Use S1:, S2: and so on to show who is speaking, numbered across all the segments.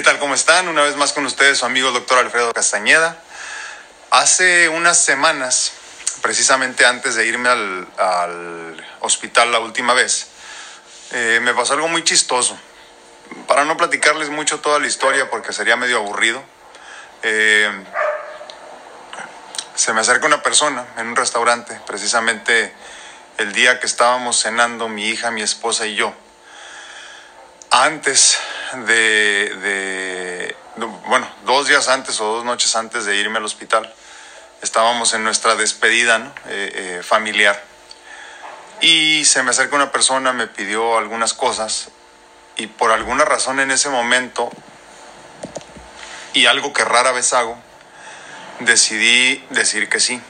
S1: ¿Qué tal? ¿Cómo están? Una vez más con ustedes su amigo doctor Alfredo Castañeda. Hace unas semanas, precisamente antes de irme al, hospital la última vez, eh, me pasó algo muy chistoso. Para no platicarles mucho toda la historia porque sería medio aburrido, eh, se me acerca una persona en un restaurante, precisamente el día que estábamos cenando mi hija, mi esposa y yo. Antes de, bueno, dos días antes o dos noches antes de irme al hospital, estábamos en nuestra despedida eh, eh, familiar. Y se me acerca una persona, me pidió algunas cosas y por alguna razón en ese momento, y algo que rara vez hago, decidí decir que sí.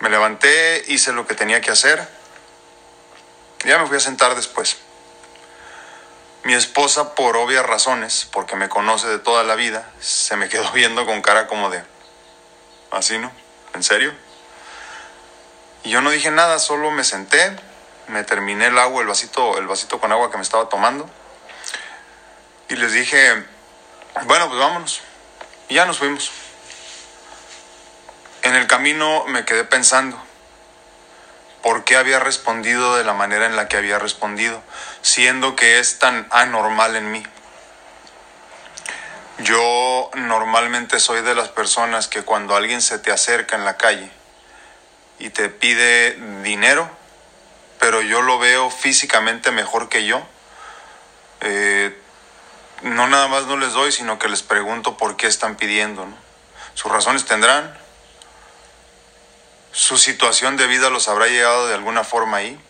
S1: Me levanté, hice lo que tenía que hacer. Ya me fui a sentar después. Mi esposa, por obvias razones, porque me conoce de toda la vida, se me quedó viendo con cara como de, así, ¿no? ¿En serio? Y yo no dije nada, solo me senté, me terminé el agua, el vasito, el vasito con agua que me estaba tomando, y les dije, bueno, pues vámonos. Y ya nos fuimos. En el camino me quedé pensando por qué había respondido de la manera en la que había respondido, siendo que es tan anormal en mí. Yo normalmente soy de las personas que cuando alguien se te acerca en la calle y te pide dinero, pero yo lo veo físicamente mejor que yo, eh, no nada más no les doy, sino que les pregunto por qué están pidiendo. Sus razones tendrán, su situación de vida los habrá llegado de alguna forma ahí,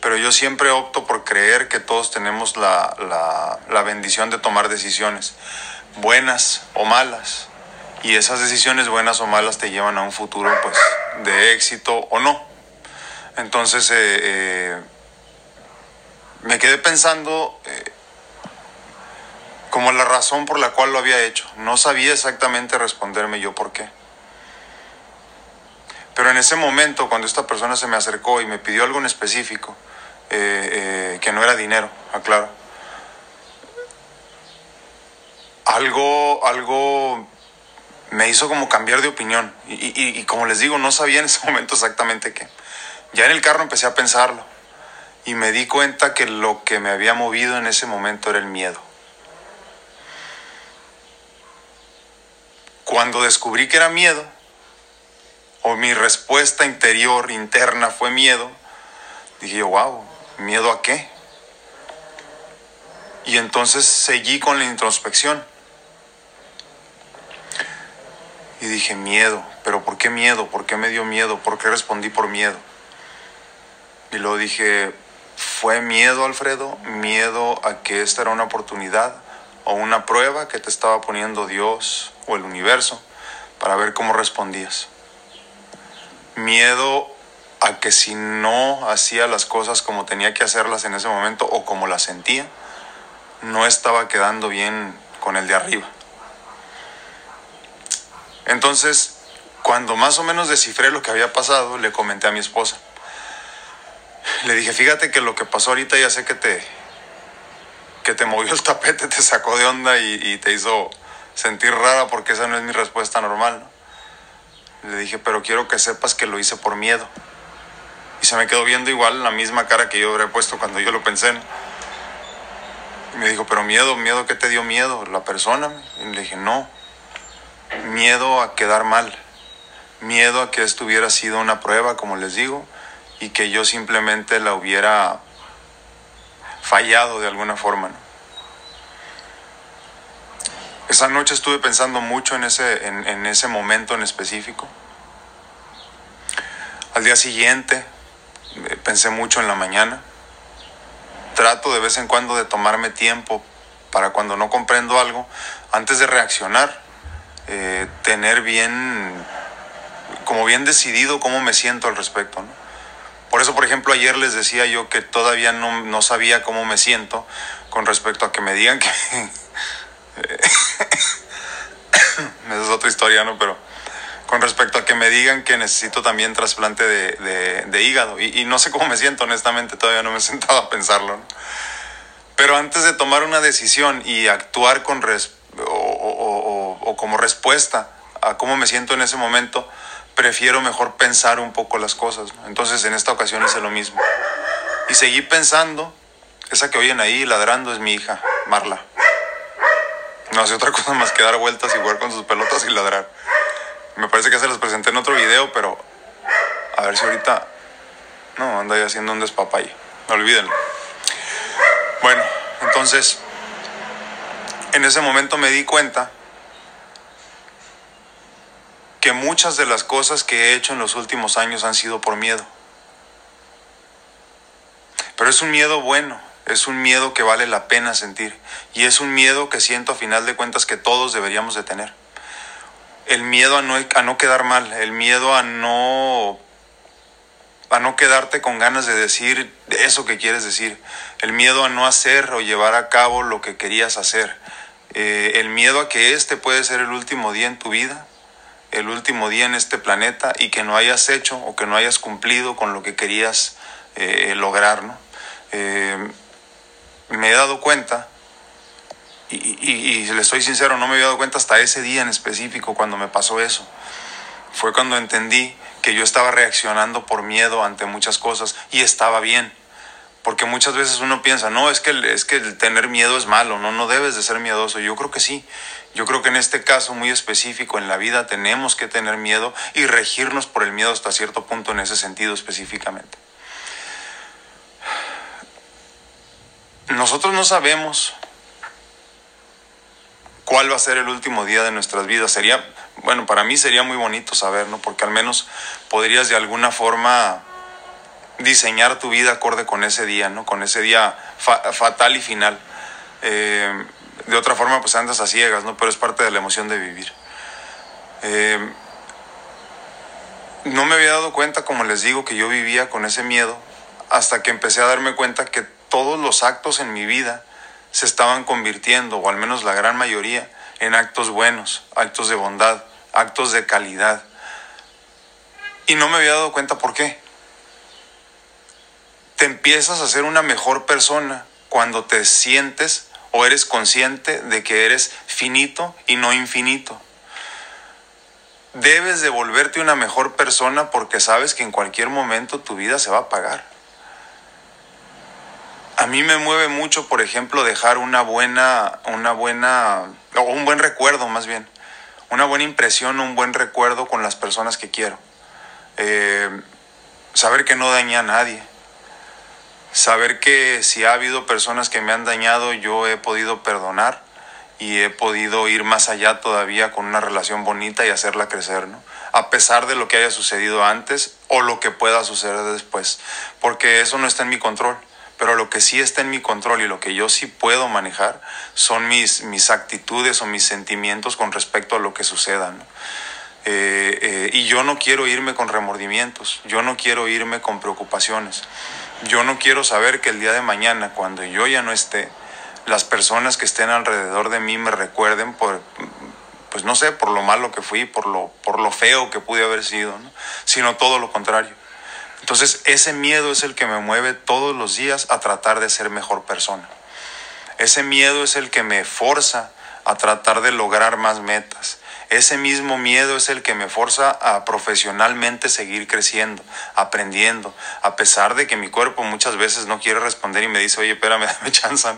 S1: pero yo siempre opto por creer que todos tenemos la, bendición de tomar decisiones, buenas o malas, y esas decisiones buenas o malas te llevan a un futuro pues de éxito o no. Entonces eh, eh, me quedé pensando eh, como la razón por la cual lo había hecho. No sabía exactamente responderme yo por qué. Pero en ese momento, cuando esta persona se me acercó y me pidió algo en específico, eh, eh, que no era dinero, aclaro, algo, algo me hizo como cambiar de opinión. Y, y, como les digo, no sabía en ese momento exactamente qué. Ya en el carro empecé a pensarlo y me di cuenta que lo que me había movido en ese momento era el miedo. Cuando descubrí que era miedo, o mi respuesta interior, interna fue miedo, dije wow, ¿miedo a qué? Y entonces seguí con la introspección. Y dije, miedo, pero ¿por qué miedo? ¿Por qué me dio miedo? ¿Por qué respondí por miedo? Y luego dije, ¿fue miedo, Alfredo? ¿Miedo a que esta era una oportunidad o una prueba que te estaba poniendo Dios o el universo para ver cómo respondías? Miedo a que si no hacía las cosas como tenía que hacerlas en ese momento o como las sentía, no estaba quedando bien con el de arriba. Entonces, cuando más o menos descifré lo que había pasado, le comenté a mi esposa. Le dije, fíjate que lo que pasó ahorita ya sé que te, que te movió el tapete, te sacó de onda y, y te hizo sentir rara porque esa no es mi respuesta normal. ¿no? Le dije, pero quiero que sepas que lo hice por miedo. Y se me quedó viendo igual la misma cara que yo habría puesto cuando yo lo pensé. Y me dijo, pero miedo, miedo, ¿qué te dio miedo? ¿La persona? Y le dije, no. Miedo a quedar mal. Miedo a que esto hubiera sido una prueba, como les digo, y que yo simplemente la hubiera fallado de alguna forma. Esa noche estuve pensando mucho en ese, en, ese momento en específico. Al día siguiente eh, pensé mucho en la mañana. Trato de vez en cuando de tomarme tiempo para cuando no comprendo algo, antes de reaccionar, eh, tener bien, como bien decidido cómo me siento al respecto. Por eso, por ejemplo, ayer les decía yo que todavía no, no sabía cómo me siento con respecto a que me digan que, Esa es otra historia, ¿no? Pero con respecto a que me digan que necesito también trasplante de, hígado. Y, no sé cómo me siento, honestamente, todavía no me he sentado a pensarlo. Pero antes de tomar una decisión y actuar con o, como respuesta a cómo me siento en ese momento, prefiero mejor pensar un poco las cosas. Entonces en esta ocasión hice lo mismo. Y seguí pensando, esa que oyen ahí ladrando es mi hija, Marla. No hace otra cosa más que dar vueltas y jugar con sus pelotas y ladrar. Me parece que se las presenté en otro video, pero a ver si ahorita... No, anda ahí haciendo un despapay. No olvídenlo. Bueno, entonces, en ese momento me di cuenta que muchas de las cosas que he hecho en los últimos años han sido por miedo. Pero es un miedo bueno, es un miedo que vale la pena sentir y es un miedo que siento a final de cuentas que todos deberíamos de tener. El miedo a no, a no quedar mal, el miedo a no a no quedarte con ganas de decir eso que quieres decir, el miedo a no hacer o llevar a cabo lo que querías hacer, eh, el miedo a que este puede ser el último día en tu vida, el último día en este planeta y que no hayas hecho o que no hayas cumplido con lo que querías eh, lograr. ¿no? Eh, me he dado cuenta, y, y, le soy sincero, no me había dado cuenta hasta ese día en específico cuando me pasó eso. Fue cuando entendí que yo estaba reaccionando por miedo ante muchas cosas y estaba bien. Porque muchas veces uno piensa, no, es que, es que tener miedo es malo, no, no debes de ser miedoso. Yo creo que sí. Yo creo que en este caso muy específico en la vida tenemos que tener miedo y regirnos por el miedo hasta cierto punto en ese sentido específicamente. Nosotros no sabemos cuál va a ser el último día de nuestras vidas. Sería, bueno, para mí sería muy bonito saber, ¿no? Porque al menos podrías de alguna forma diseñar tu vida acorde con ese día, ¿no? Con ese día fatal y final. Eh, de otra forma, pues andas a ciegas, ¿no? Pero es parte de la emoción de vivir. Eh, no me había dado cuenta, como les digo, que yo vivía con ese miedo hasta que empecé a darme cuenta que todos los actos en mi vida se estaban convirtiendo, o al menos la gran mayoría, en actos buenos, actos de bondad, actos de calidad. Y no me había dado cuenta por qué. Te empiezas a ser una mejor persona cuando te sientes o eres consciente de que eres finito y no infinito. Debes de volverte una mejor persona porque sabes que en cualquier momento tu vida se va a pagar. A mí me mueve mucho, por ejemplo, dejar una buena, una buena, o un buen recuerdo más bien, una buena impresión, un buen recuerdo con las personas que quiero. Eh, saber que no dañé a nadie. Saber que si ha habido personas que me han dañado, yo he podido perdonar y he podido ir más allá todavía con una relación bonita y hacerla crecer, ¿no? A pesar de lo que haya sucedido antes o lo que pueda suceder después, porque eso no está en mi control pero lo que sí está en mi control y lo que yo sí puedo manejar son mis, mis actitudes o mis sentimientos con respecto a lo que suceda. Eh, eh, y yo no quiero irme con remordimientos, yo no quiero irme con preocupaciones, yo no quiero saber que el día de mañana, cuando yo ya no esté, las personas que estén alrededor de mí me recuerden por, pues no sé, por lo malo que fui, por lo, por lo feo que pude haber sido, sino todo lo contrario entonces ese miedo es el que me mueve todos los días a tratar de ser mejor persona. Ese miedo es el que me forza a tratar de lograr más metas. Ese mismo miedo es el que me forza a profesionalmente seguir creciendo, aprendiendo, a pesar de que mi cuerpo muchas veces no quiere responder y me dice, oye, espérame, dame chance,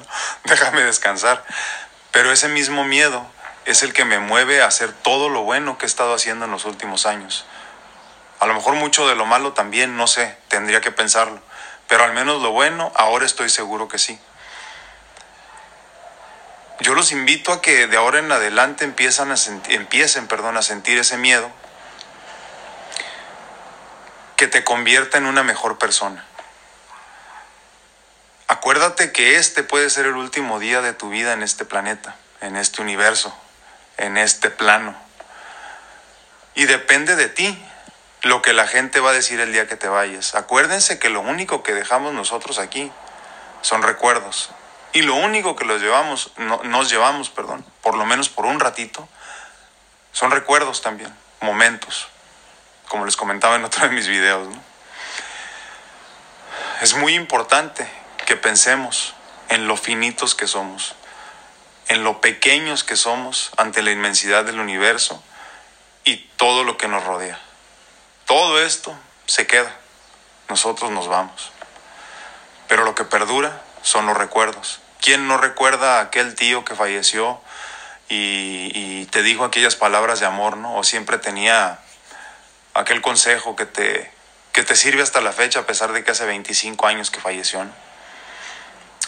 S1: déjame descansar. Pero ese mismo miedo es el que me mueve a hacer todo lo bueno que he estado haciendo en los últimos años. A lo mejor mucho de lo malo también, no sé, tendría que pensarlo. Pero al menos lo bueno, ahora estoy seguro que sí. Yo los invito a que de ahora en adelante empiezan a empiecen perdón, a sentir ese miedo que te convierta en una mejor persona. Acuérdate que este puede ser el último día de tu vida en este planeta, en este universo, en este plano. Y depende de ti lo que la gente va a decir el día que te vayas. Acuérdense que lo único que dejamos nosotros aquí son recuerdos. Y lo único que los llevamos, nos llevamos, perdón, por lo menos por un ratito, son recuerdos también, momentos, como les comentaba en otro de mis videos. Es muy importante que pensemos en lo finitos que somos, en lo pequeños que somos ante la inmensidad del universo y todo lo que nos rodea. Esto se queda, nosotros nos vamos. Pero lo que perdura son los recuerdos. ¿Quién no recuerda a aquel tío que falleció y, te dijo aquellas palabras de amor, ¿no? O siempre tenía aquel consejo que te, que te sirve hasta la fecha a pesar de que hace 25 años que falleció,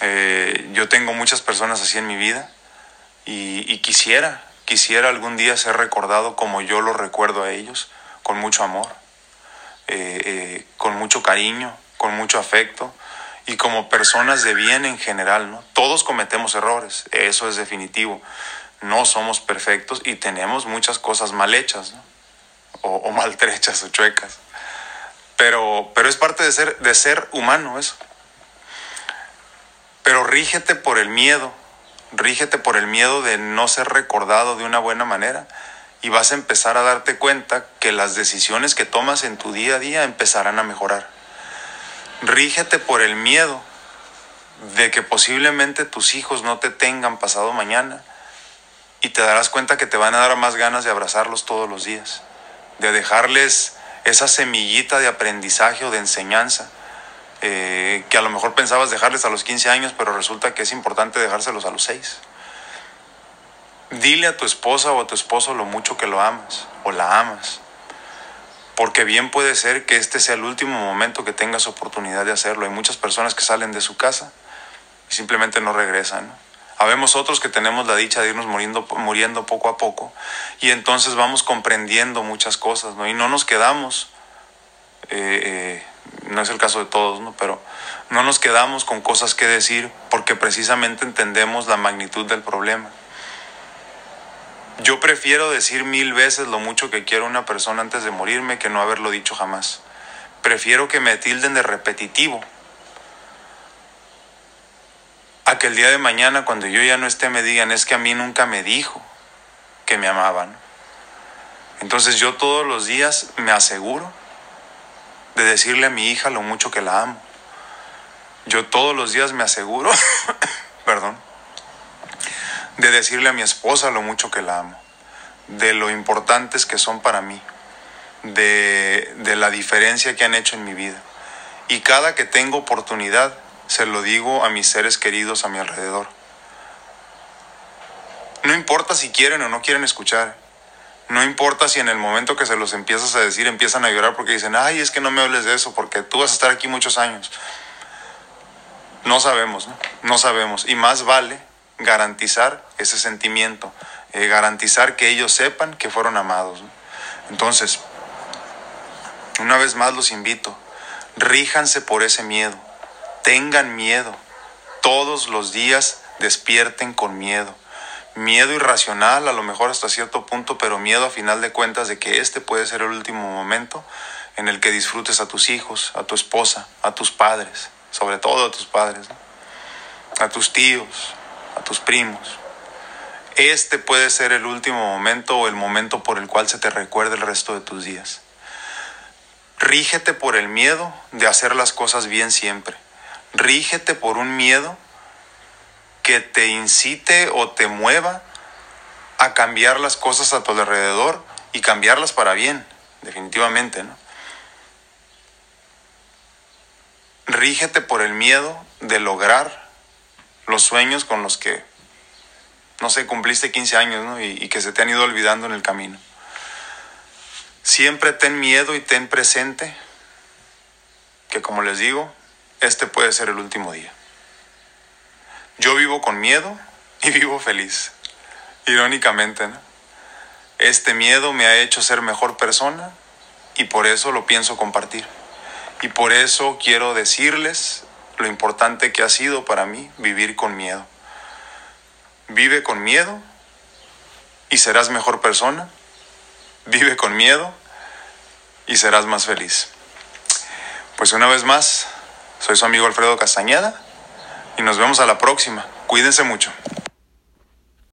S1: eh, yo tengo muchas personas así en mi vida y, quisiera, quisiera algún día ser recordado como yo lo recuerdo a ellos, con mucho amor, eh, eh, con mucho cariño, con mucho afecto y como personas de bien en general, ¿no? Todos cometemos errores, eso es definitivo. No somos perfectos y tenemos muchas cosas mal hechas, o, o maltrechas o chuecas. Pero, pero es parte de ser, de ser humano eso. Pero rígete por el miedo, rígete por el miedo de no ser recordado de una buena manera y vas a empezar a darte cuenta que las decisiones que tomas en tu día a día empezarán a mejorar. Rígete por el miedo de que posiblemente tus hijos no te tengan pasado mañana y te darás cuenta que te van a dar más ganas de abrazarlos todos los días, de dejarles esa semillita de aprendizaje o de enseñanza eh, que a lo mejor pensabas dejarles a los 15 años, pero resulta que es importante dejárselos a los 6. Dile a tu esposa o a tu esposo lo mucho que lo amas o la amas, porque bien puede ser que este sea el último momento que tengas oportunidad de hacerlo. Hay muchas personas que salen de su casa y simplemente no regresan. Habemos otros que tenemos la dicha de irnos muriendo, muriendo poco a poco y entonces vamos comprendiendo muchas cosas, ¿no? Y no nos quedamos, eh, eh, no es el caso de todos, ¿no? Pero no nos quedamos con cosas que decir porque precisamente entendemos la magnitud del problema. Yo prefiero decir mil veces lo mucho que quiero a una persona antes de morirme que no haberlo dicho jamás. Prefiero que me tilden de repetitivo a que el día de mañana, cuando yo ya no esté, me digan, es que a mí nunca me dijo que me amaban. Entonces yo todos los días me aseguro de decirle a mi hija lo mucho que la amo. Yo todos los días me aseguro, perdón, de decirle a mi esposa lo mucho que la amo, de lo importantes que son para mí, de, de la diferencia que han hecho en mi vida. Y cada que tengo oportunidad, se lo digo a mis seres queridos a mi alrededor. No importa si quieren o no quieren escuchar. No importa si en el momento que se los empiezas a decir empiezan a llorar porque dicen, ay, es que no me hables de eso porque tú vas a estar aquí muchos años. No sabemos, ¿no? No sabemos. Y más vale garantizar ese sentimiento, eh, garantizar que ellos sepan que fueron amados. Entonces, una vez más los invito, ríjanse por ese miedo tengan miedo. Todos los días despierten con miedo. Miedo irracional a lo mejor hasta cierto punto, pero miedo a final de cuentas de que este puede ser el último momento en el que disfrutes a tus hijos, a tu esposa, a tus padres, sobre todo a tus padres, a tus tíos, a tus primos. Este puede ser el último momento o el momento por el cual se te recuerde el resto de tus días. Rígete por el miedo de hacer las cosas bien siempre rígete por un miedo que te incite o te mueva a cambiar las cosas a tu alrededor y cambiarlas para bien, definitivamente, ¿no? Rígete por el miedo de lograr los sueños con los que, no sé, cumpliste 15 años ¿no? y, que se te han ido olvidando en el camino. Siempre ten miedo y ten presente que, como les digo, este puede ser el último día. Yo vivo con miedo y vivo feliz. Irónicamente, ¿no? Este miedo me ha hecho ser mejor persona y por eso lo pienso compartir. Y por eso quiero decirles lo importante que ha sido para mí vivir con miedo. Vive con miedo y serás mejor persona. Vive con miedo y serás más feliz. Pues una vez más, soy su amigo Alfredo Castañeda y nos vemos a la próxima. Cuídense mucho.